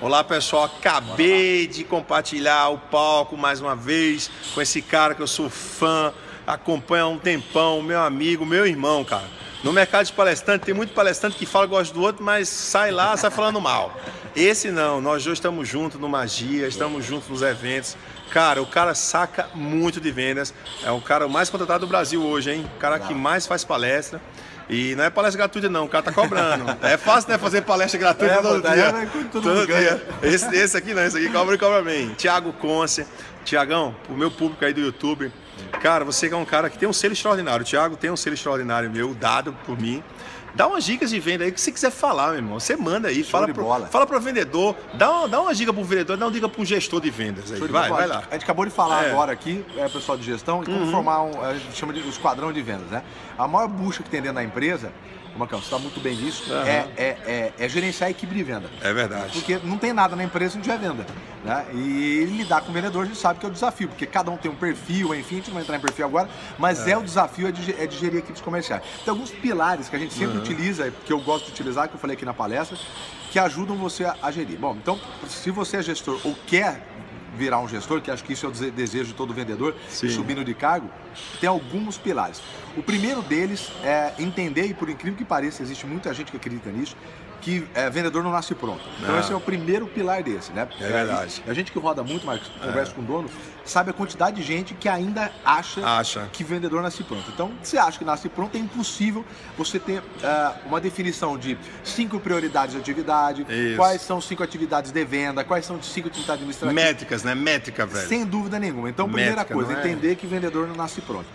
Olá pessoal, acabei de compartilhar o palco mais uma vez com esse cara que eu sou fã, acompanha há um tempão, meu amigo, meu irmão, cara. No mercado de palestrante tem muito palestrante que fala gosta do outro, mas sai lá, sai falando mal. Esse não, nós dois estamos juntos no Magia, estamos juntos nos eventos. Cara, o cara saca muito de vendas. É o cara mais contratado do Brasil hoje, hein? O cara que mais faz palestra. E não é palestra gratuita, não, o cara tá cobrando. É fácil, né, fazer palestra gratuita é, todo dia. É, todo, todo dia. Esse, esse, aqui não, esse aqui cobra e cobra bem. Tiago Conce. Tiagão, o meu público aí do YouTube, cara, você é um cara que tem um selo extraordinário. O Tiago tem um selo extraordinário meu, dado por mim. Dá umas dicas de venda aí que você quiser falar, meu irmão. Você manda aí, Show fala pro, bola. fala pro vendedor, dá uma, dá uma dica pro vendedor, dá uma dica pro gestor de vendas aí. Vai, vai lá. A gente acabou de falar é. agora aqui, é, pessoal de gestão, como uhum. formar um, a gente chama de um esquadrão de vendas, né? A maior bucha que tem dentro da empresa Marcão, você está muito bem nisso, uhum. é, é, é, é, gerenciar a equipe de venda. É verdade. Porque não tem nada na empresa não tiver venda. Né? E lidar com o vendedor a gente sabe que é o desafio, porque cada um tem um perfil, enfim, a gente não vai entrar em perfil agora, mas é, é o desafio é de, é de, gerir equipes comerciais. Tem alguns pilares que a gente sempre uhum. utiliza, que eu gosto de utilizar, que eu falei aqui na palestra, que ajudam você a, a gerir. Bom, então, se você é gestor ou quer virar um gestor, que acho que isso é o desejo de todo vendedor, Sim. subindo de cargo, tem alguns pilares. O primeiro deles é entender, e por incrível que pareça, existe muita gente que acredita nisso, que é, vendedor não nasce pronto. Então não. esse é o primeiro pilar desse, né? É verdade. A gente que roda muito, mas conversa é. com o dono, sabe a quantidade de gente que ainda acha, acha, que vendedor nasce pronto. Então, se acha que nasce pronto, é impossível você ter uh, uma definição de cinco prioridades de atividade, Isso. quais são cinco atividades de venda, quais são cinco atividades administrativas. Métricas, né? Métrica, velho. Sem dúvida nenhuma. Então, primeira Métrica, coisa, é? entender que vendedor não nasce pronto.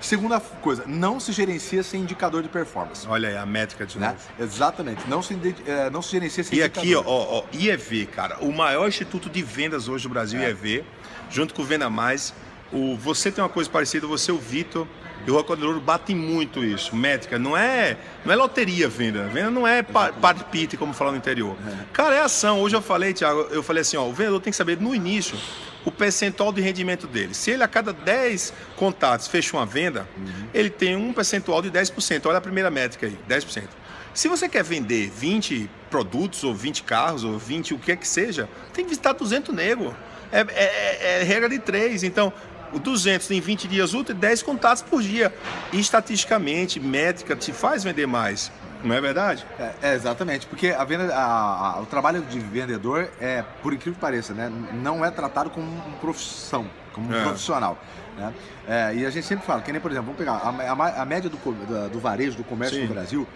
Segunda coisa, não se gerencia sem indicador de performance. Olha aí, a métrica de né? novo. Exatamente, não se, é, não se gerencia sem e indicador. E aqui, ó, ó, IEV, cara, o maior instituto de vendas hoje do Brasil, é. IEV, junto com o Venda Mais. O, você tem uma coisa parecida, você, o Vitor e o Rocodoro batem muito isso. Métrica, não é, não é loteria venda. Venda não é parpite, como falar no interior. É. Cara, é ação. Hoje eu falei, Thiago, eu falei assim, ó, o vendedor tem que saber no início o percentual de rendimento dele. Se ele a cada 10 contatos fecha uma venda, uhum. ele tem um percentual de 10%. Olha a primeira métrica aí, 10%. Se você quer vender 20 produtos, ou 20 carros, ou 20 o que é que seja, tem que visitar 200 nego. É, é, é, é regra de 3. Então, 200 em 20 dias úteis, 10 contatos por dia. E, estatisticamente, métrica te faz vender mais. Não é verdade? É, é exatamente, porque a venda, a, a, o trabalho de vendedor é, por incrível que pareça, né, não é tratado como uma profissão, como um é. profissional. Né? É, e a gente sempre fala, que nem por exemplo, vamos pegar a, a, média do, do, do, varejo, do comércio Sim. no Brasil,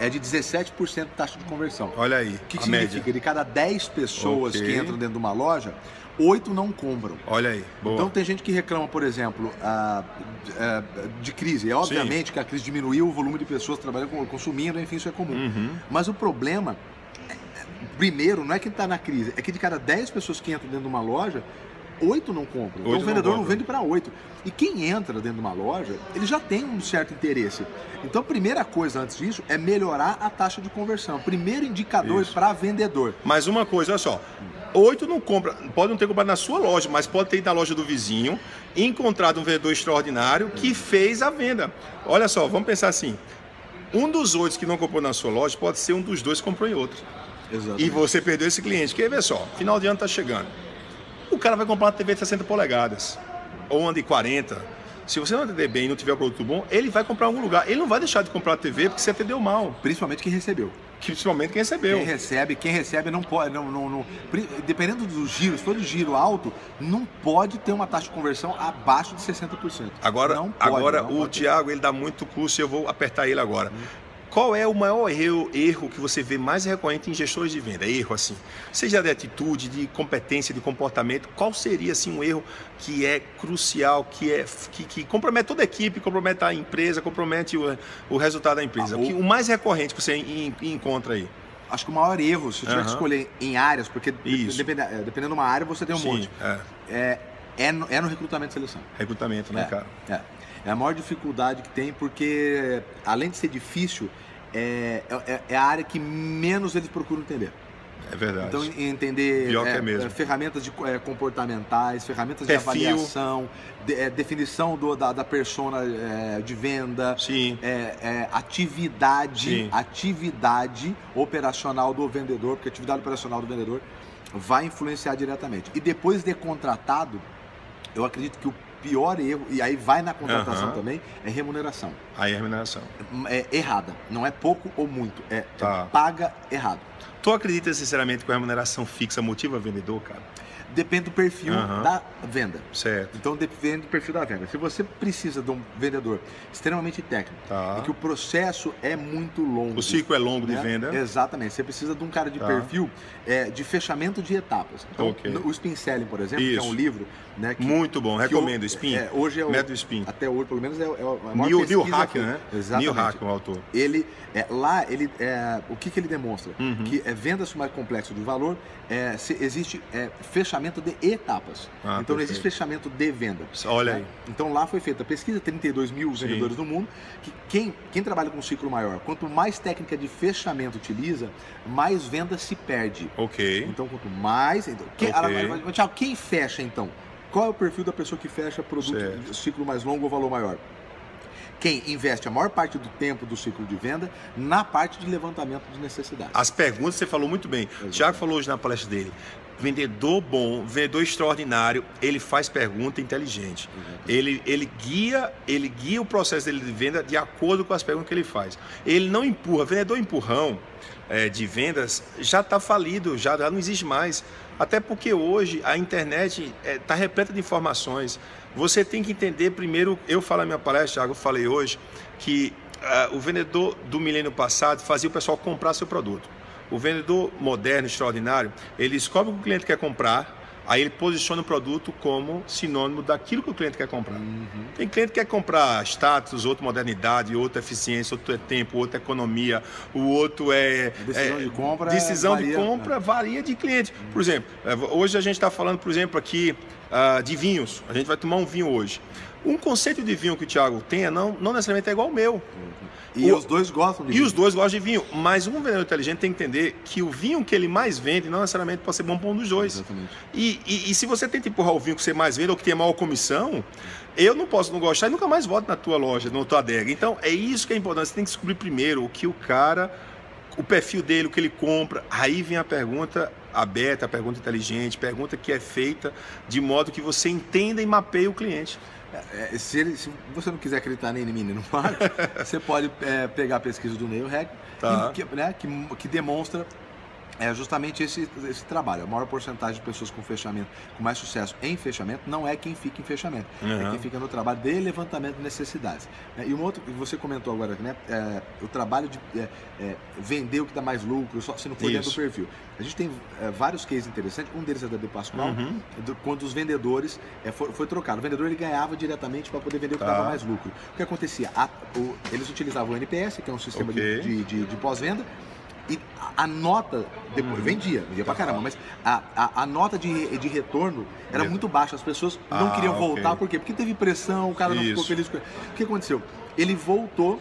é de 17% de taxa de conversão. Olha aí. O que, que significa? Média. De cada 10 pessoas okay. que entram dentro de uma loja, oito não compram. Olha aí. Boa. Então tem gente que reclama, por exemplo, de crise. É obviamente Sim. que a crise diminuiu o volume de pessoas trabalhando, consumindo, enfim, isso é comum. Uhum. Mas o problema, primeiro, não é que está na crise, é que de cada 10 pessoas que entram dentro de uma loja, oito não compram. Então o vendedor não, não vende para oito. E quem entra dentro de uma loja, ele já tem um certo interesse. Então a primeira coisa antes disso é melhorar a taxa de conversão. Primeiro indicador para vendedor. Mas uma coisa, olha só. Oito não compra, pode não ter comprado na sua loja, mas pode ter ido na loja do vizinho, encontrado um vendedor extraordinário que fez a venda. Olha só, vamos pensar assim: um dos oito que não comprou na sua loja pode ser um dos dois que comprou em outro. Exatamente. E você perdeu esse cliente. Quer ver só? Final de ano está chegando. O cara vai comprar uma TV de 60 polegadas ou uma de 40. Se você não atender bem e não tiver um produto bom, ele vai comprar em algum lugar. Ele não vai deixar de comprar a TV porque você atendeu mal. Principalmente quem recebeu principalmente quem recebeu. Quem recebe, quem recebe não pode, não, não, não, dependendo do giro, se for de giro alto, não pode ter uma taxa de conversão abaixo de 60%. Agora, pode, agora o Tiago ele dá muito curso e eu vou apertar ele agora. Hum. Qual é o maior erro, erro que você vê mais recorrente em gestores de venda? Erro assim, seja de atitude, de competência, de comportamento. Qual seria assim um erro que é crucial, que é que, que compromete toda a equipe, compromete a empresa, compromete o, o resultado da empresa? Ah, o, que, o mais recorrente que você encontra aí? Acho que o maior erro, se eu tiver uhum. que escolher em áreas, porque dependendo, é, dependendo de uma área você tem um Sim, monte. É. É, é, no, é no recrutamento e seleção. Recrutamento, né, é, cara? É. É a maior dificuldade que tem, porque além de ser difícil, é, é, é a área que menos eles procuram entender. É verdade. Então, entender é, é é, ferramentas de, é, comportamentais, ferramentas Perfil. de avaliação, de- é, definição do- da, da persona é, de venda, Sim. é, é, atividade, Sim. atividade operacional do vendedor, porque a atividade operacional do vendedor vai influenciar diretamente. E depois de contratado, eu acredito que o pior erro, e aí vai na contratação Aham. também, é remuneração. Aí a remuneração. É errada. Não é pouco ou muito. É, é Tá. paga errado. Tu acredita sinceramente que a remuneração fixa motiva vendedor, cara? Depende do perfil Aham. da venda. Certo. Então depende do perfil da venda. Se você precisa de um vendedor extremamente técnico, Tá. e que o processo é muito longo. O ciclo é longo de né? venda. Exatamente. Você precisa de um cara de Tá. perfil é, de fechamento de etapas. Então, Ok. no- o Spin Selling, por exemplo, que é Isso. um livro, né? Que, Muito bom, recomendo. o- Spin. é, hoje é o, Método Spin. até hoje, pelo menos, é, o- é a maior Neil, Neil Hack, né? Exatamente. Neil Hack, o autor. Ele é, lá ele é, o que, que ele demonstra Uhum. que é venda-se mais complexo de valor é, se existe é, fechamento de etapas Ah, então não existe perfeito. fechamento de venda Olha né? aí. então lá foi feita a pesquisa 32 mil Sim. vendedores do mundo que quem, quem trabalha com um ciclo maior quanto mais técnica de fechamento utiliza mais venda se perde Ok. então quanto mais então, quem, Ok. mas, Thiago, quem fecha então qual é o perfil da pessoa que fecha produto Certo. de ciclo mais longo ou valor maior quem investe a maior parte do tempo do ciclo de venda na parte de levantamento de necessidades. As perguntas você falou muito bem. O Thiago falou hoje na palestra dele. Vendedor bom, vendedor extraordinário, ele faz pergunta inteligente. Ele, ele guia, ele guia o processo dele de venda de acordo com as perguntas que ele faz. Ele não empurra. Vendedor empurrão é, de vendas já está falido, já, já não existe mais. Até porque hoje a internet está repleta de informações. Você tem que entender primeiro. Eu falo na minha palestra, Thiago, eu falei hoje que ah, o vendedor do milênio passado fazia o pessoal comprar seu produto. O vendedor moderno, extraordinário, ele descobre o que o cliente quer comprar, aí ele posiciona o produto como sinônimo daquilo que o cliente quer comprar. Uhum. Tem cliente que quer comprar status, outro modernidade, outro eficiência, outro é tempo, outro é economia, o outro é. A decisão é- de compra Decisão de varia, né? compra varia de cliente. Por exemplo, é, hoje a gente está falando, por exemplo, aqui ah, de vinhos. A gente vai tomar um vinho hoje. Um conceito de vinho que o Thiago tenha não, não necessariamente é igual ao meu. E O- os dois gostam de E vinho. os dois gostam de vinho, mas um vendedor inteligente tem que entender que o vinho que ele mais vende não necessariamente pode ser bom para um dos dois. Exatamente. E, e- e se você tenta empurrar o vinho que você mais vende ou que tem maior comissão, eu não posso não gostar e nunca mais volto na tua loja, na tua adega. Então é isso que é importante. Você tem que descobrir primeiro o que o cara, o perfil dele, o que ele compra. Aí vem a pergunta aberta, a pergunta inteligente, pergunta que é feita de modo que você entenda e mapeie o cliente. É, se, ele- se você não quiser acreditar nem em mim nem no Marco, você pode é, pegar a pesquisa do Neil Hack, Tá. que, né, que, que demonstra é, justamente esse, esse trabalho. A maior porcentagem de pessoas com fechamento, com mais sucesso em fechamento, não é quem fica em fechamento, é Uhum. quem fica no trabalho de levantamento de necessidades. né? E um outro que você comentou agora, né, é, o trabalho de é, é, vender o que dá mais lucro, só se não for dentro do Isso. perfil. A gente tem é, vários cases interessantes, um deles é da De Pascoal, Uhum. do- quando os vendedores é, foi, foi trocado. O vendedor ele ganhava diretamente para poder vender o que Tá. dava mais lucro. O que acontecia? A- o- eles utilizavam o NPS, que é um sistema de- Ok. de, de- de pós-venda, e a, nota depois Uhum. vendia, vendia pra caramba, mas a, a, a nota de, de retorno era muito baixa. As pessoas não Ah, queriam voltar, por quê? Porque teve pressão, o cara não ficou Isso. feliz com. O que aconteceu? Ele voltou.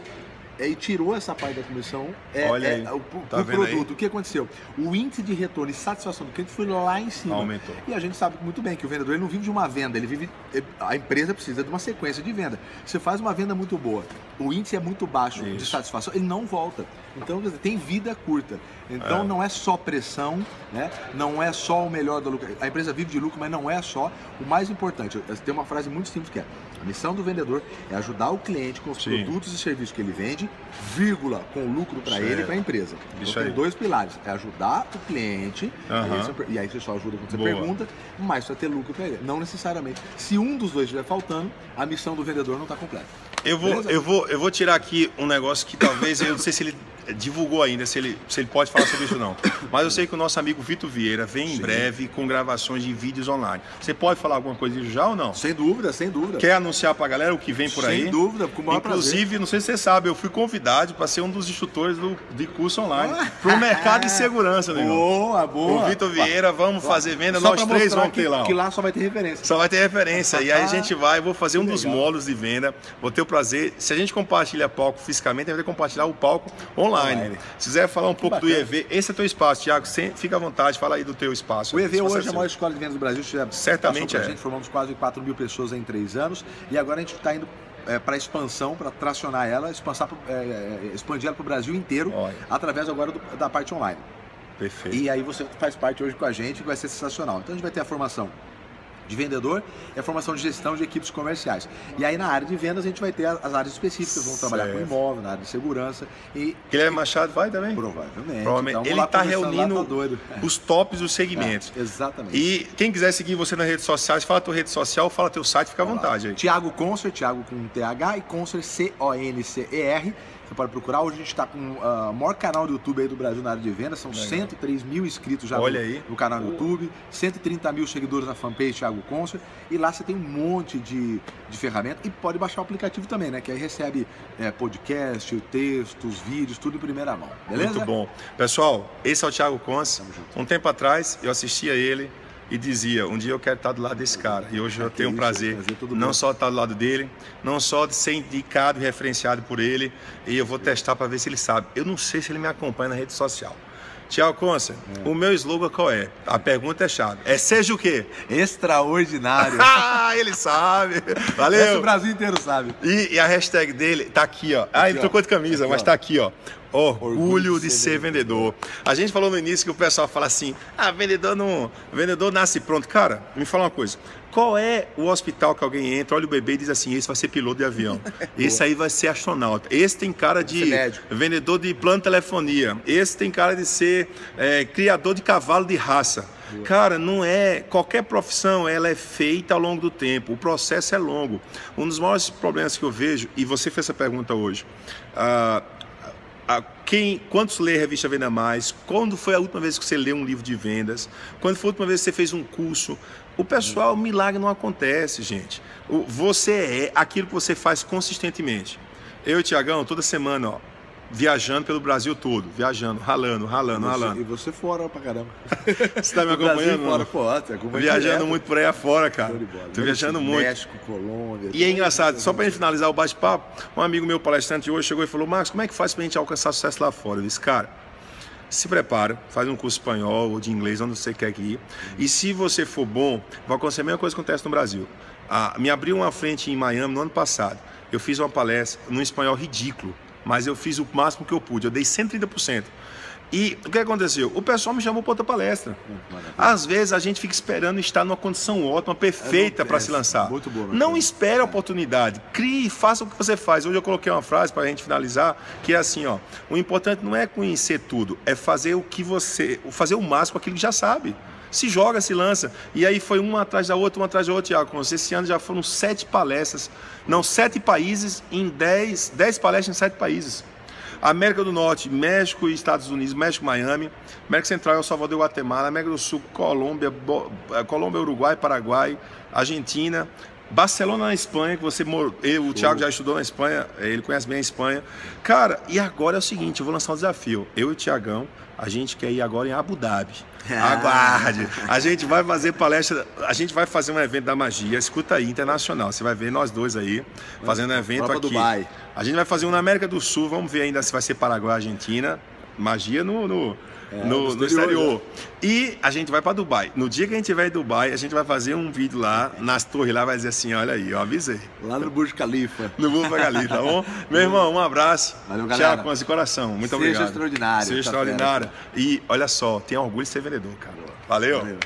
É, e tirou essa parte da comissão é, Olha é, aí. o, o- Tá o vendo aí? produto. O que aconteceu? O índice de retorno e satisfação do cliente foi lá em cima. Aumentou. E a gente sabe muito bem que o vendedor não vive de uma venda, ele vive. A empresa precisa de uma sequência de venda. Você faz uma venda muito boa, o índice é muito baixo de Isso. satisfação, ele não volta. Então dizer, tem vida curta. Então É. não é só pressão, né? não é só o melhor do lucro. A empresa vive de lucro, mas não é só. O mais importante, tem uma frase muito simples que é: a missão do vendedor é ajudar o cliente com os Sim. produtos e serviços que ele vende, vírgula, com lucro para ele e para a empresa. Então Isso tem aí. dois pilares: é ajudar o cliente, e aí você só ajuda quando você Boa. pergunta, mas precisa ter lucro para ele. Não necessariamente. Se um dos dois estiver faltando, a missão do vendedor não está completa. Eu vou, Beleza? eu, vou, eu vou tirar aqui um negócio que talvez, eu não sei se ele divulgou ainda, se ele, se ele pode falar sobre isso ou não. Mas eu sei que o nosso amigo Vitor Vieira vem em Sim. breve com gravações de vídeos online. Você pode falar alguma coisa disso já ou não? Sem dúvida, sem dúvida. Quer anunciar pra galera o que vem por aí? Sem dúvida, com o maior prazer. Inclusive, não sei se você sabe, eu fui convidado para ser um dos instrutores do, de curso online Ah. para o mercado de segurança, negão. Boa, boa. O Vitor Vieira, vamos fazer venda, Só nós três vamos que, ter lá. ó. Que lá só vai ter referência. Só vai ter referência. E aí a gente vai, vou fazer um Que dos legal. módulos de venda. Vou ter o prazer. Se a gente compartilha palco fisicamente, a gente vai compartilhar o palco online. Online. Online. Se quiser falar um pouco do bacana. IEV, esse é teu espaço, Thiago. Sem- Fica à vontade, fala aí do teu espaço. O EV Espaço hoje é a maior escola de vendas do Brasil. Já Certamente é. gente, formamos quase 4 mil pessoas em 3 anos. E agora a gente está indo para expansão, para tracionar ela, pro- é, é, expandir ela para o Brasil inteiro, Olha. através agora do- da parte online. Perfeito. E aí você faz parte hoje com a gente, que vai ser sensacional. Então a gente vai ter a formação de vendedor e a formação de gestão de equipes comerciais. E aí na área de vendas a gente vai ter as as áreas específicas, vamos trabalhar com Certo. imóvel, na área de segurança e Guilherme Machado vai também? provavelmente. Provavelmente. Então, Ele está reunindo tá doido. os tops dos segmentos. É, exatamente. E quem quiser seguir você nas redes sociais, fala tua rede social, fala teu site, fica à vontade aí. Tiago Concer, Tiago com TH e Concer C-O-N-C-E-R. Você pode procurar. Hoje a gente está com ah, o maior canal do YouTube aí do Brasil na área de vendas. São 103 mil inscritos já Olha no, aí. no canal do YouTube, 130 mil seguidores na fanpage Thiago Concer. E lá você tem um monte de, de ferramenta e pode baixar o aplicativo também, né? Que aí recebe é, podcast, textos, vídeos, tudo em primeira mão. Beleza? Muito bom. Pessoal, esse é o Thiago junto. Um tempo atrás eu assistia ele e dizia: um dia eu quero estar do lado desse cara. E hoje eu Ah, tenho um isso, prazer, não só de estar do lado dele, não só de ser indicado e referenciado por ele. E eu vou testar para ver se ele sabe. Eu não sei se ele me acompanha na rede social. Tiago Conce, É. o meu slogan qual é? A pergunta é chave. É seja o quê? Extraordinário. Ah, ele sabe. Esse o Valeu. Brasil inteiro sabe. E, e a hashtag dele tá aqui, ó. Ah, ele ó. trocou de camisa, Aqui, mas ó. tá aqui, ó. Orgulho, Orgulho de ser vendedor. A gente falou no início que o pessoal fala assim: ah, vendedor não. Vendedor nasce pronto. Cara, me fala uma coisa. Qual é o hospital que alguém entra, olha o bebê e diz assim: esse vai ser piloto de avião, esse aí vai ser astronauta, esse tem cara de vendedor de plano de telefonia, esse tem cara de ser é, criador de cavalo de raça. Cara, não é. Qualquer profissão ela é feita ao longo do tempo. O processo é longo. Um dos maiores problemas que eu vejo, e você fez essa pergunta hoje, ah, a- quem, quantos lê a revista Venda Mais? Quando foi a última vez que você leu um livro de vendas? Quando foi a última vez que você fez um curso? O pessoal, milagre não acontece, gente. Você é aquilo que você faz consistentemente. Eu e Tiagão, toda semana, ó, viajando pelo Brasil todo, viajando, ralando, ralando, ralando. E você fora pra caramba. Você está me acompanhando? fora, pô, você acompanha Viajando direto. muito por aí afora, cara. Tô viajando muito. México, Colômbia. E é engraçado, só pra gente finalizar o bate-papo, um amigo meu palestrante hoje chegou e falou: Marcos, como é que faz pra gente alcançar sucesso lá fora? Eu disse, cara, se prepara, faz um curso espanhol ou de inglês, onde você quer ir. E se você for bom, vai acontecer a mesma coisa que acontece no Brasil. Ah, me abriu uma frente em Miami no ano passado. Eu fiz uma palestra num espanhol ridículo, mas eu fiz o máximo que eu pude. Eu dei 130%. E o que aconteceu? O pessoal me chamou para outra palestra. Maravilha. Às vezes a gente fica esperando estar numa condição ótima, perfeita É, para é, se lançar. muito boa, Não boa. espere a oportunidade. Crie, faça o que você faz. Hoje eu coloquei uma frase para a gente finalizar, que é assim, ó. O importante não é conhecer tudo, é fazer o que você, fazer o máximo aquilo que já sabe. Se joga, se lança. E aí foi uma atrás da outra, uma atrás da outra, Tiago. Esse ano já foram sete palestras, não, sete países em dez, dez palestras em sete países. América do Norte, México e Estados Unidos, México, Miami, América Central, El Salvador Guatemala, América do Sul, Colômbia, Bo- eh, Colômbia, Uruguai, Paraguai, Argentina, Barcelona na Espanha, que você morou, eu, o Thiago já estudou na Espanha, eh, ele conhece bem a Espanha. Cara, e agora é o seguinte, eu vou lançar um desafio. Eu e o Tiagão, a gente quer ir agora em Abu Dhabi. Aguarde. A gente vai fazer palestra, a gente vai fazer um evento da magia, escuta aí, internacional. Você vai ver nós dois aí fazendo um evento aqui. pra Dubai. A gente vai fazer um na América do Sul, vamos ver ainda se vai ser Paraguai, Argentina. Magia no, no, É, no- no exterior, exterior. E a gente vai para Dubai. No dia que a gente estiver em Dubai, a gente vai fazer um vídeo lá, nas torres lá, vai dizer assim: olha aí, eu avisei. Lá no Burj Khalifa. No Pagar ali, tá bom? Meu irmão, um abraço. Valeu, galera. Tchau, com esse coração. Muito Seja obrigado. extraordinário, Seja tá extraordinário. E olha só, tenha orgulho de ser vendedor, cara. Valeu. Valeu.